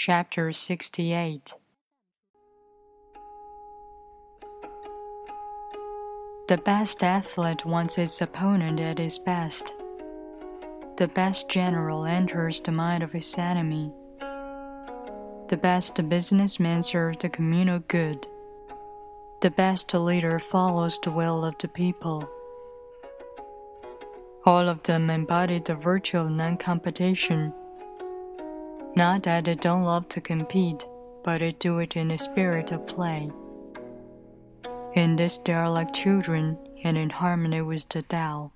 Chapter 68 The best athlete wants his opponent at his best. The best general enters the mind of his enemy. The best businessman serves the communal good. The best leader follows the will of the people. All of them embody the virtue of non competition. Not that they don't love to compete, but they do it in a spirit of play. In this, they are like children and in harmony with the Tao.